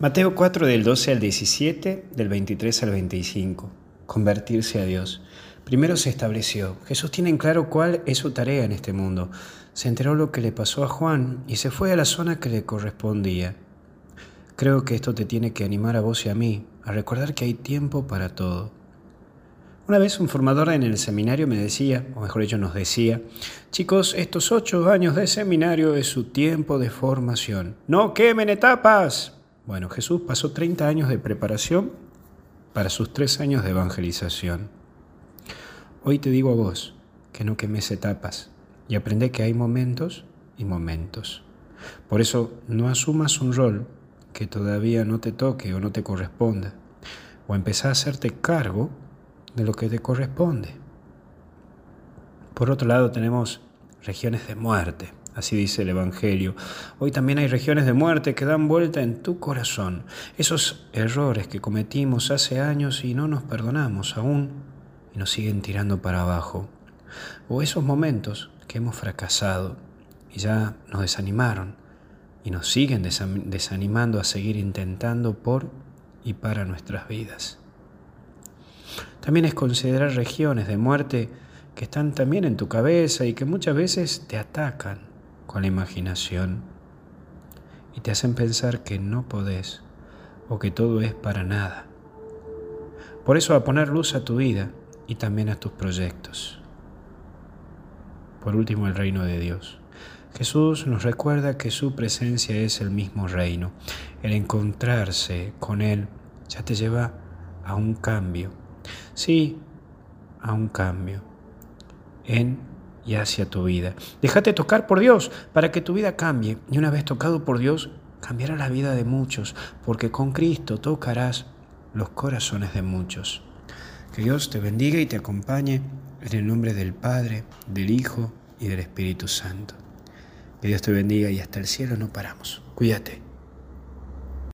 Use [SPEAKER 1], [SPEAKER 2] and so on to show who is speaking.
[SPEAKER 1] Mateo 4 del 12 al 17, del 23 al 25. Convertirse a Dios. Primero se estableció. Jesús tiene en claro cuál es su tarea en este mundo. Se enteró lo que le pasó a Juan y se fue a la zona que le correspondía. Creo que esto te tiene que animar a vos y a mí a recordar que hay tiempo para todo. Una vez un formador en el seminario me decía, o mejor dicho nos decía, chicos, estos ocho años de seminario es su tiempo de formación. No quemen etapas. Bueno, Jesús pasó 30 años de preparación para sus tres años de evangelización. Hoy te digo a vos que no quemes etapas y aprende que hay momentos y momentos. Por eso no asumas un rol que todavía no te toque o no te corresponda, o empezá a hacerte cargo de lo que te corresponde. Por otro lado tenemos regiones de muerte Así dice el Evangelio. Hoy también hay regiones de muerte que dan vuelta en tu corazón. Esos errores que cometimos hace años y no nos perdonamos aún y nos siguen tirando para abajo. O esos momentos que hemos fracasado y ya nos desanimaron y nos siguen desanimando a seguir intentando por y para nuestras vidas. También es considerar regiones de muerte que están también en tu cabeza y que muchas veces te atacan con la imaginación y te hacen pensar que no podés o que todo es para nada. Por eso a poner luz a tu vida y también a tus proyectos. Por último, el reino de Dios. Jesús nos recuerda que su presencia es el mismo reino. El encontrarse con Él ya te lleva a un cambio. Sí, a un cambio en y hacia tu vida. Déjate tocar por Dios para que tu vida cambie. Y una vez tocado por Dios, cambiará la vida de muchos, porque con Cristo tocarás los corazones de muchos. Que Dios te bendiga y te acompañe en el nombre del Padre, del Hijo y del Espíritu Santo. Que Dios te bendiga y hasta el cielo no paramos. Cuídate.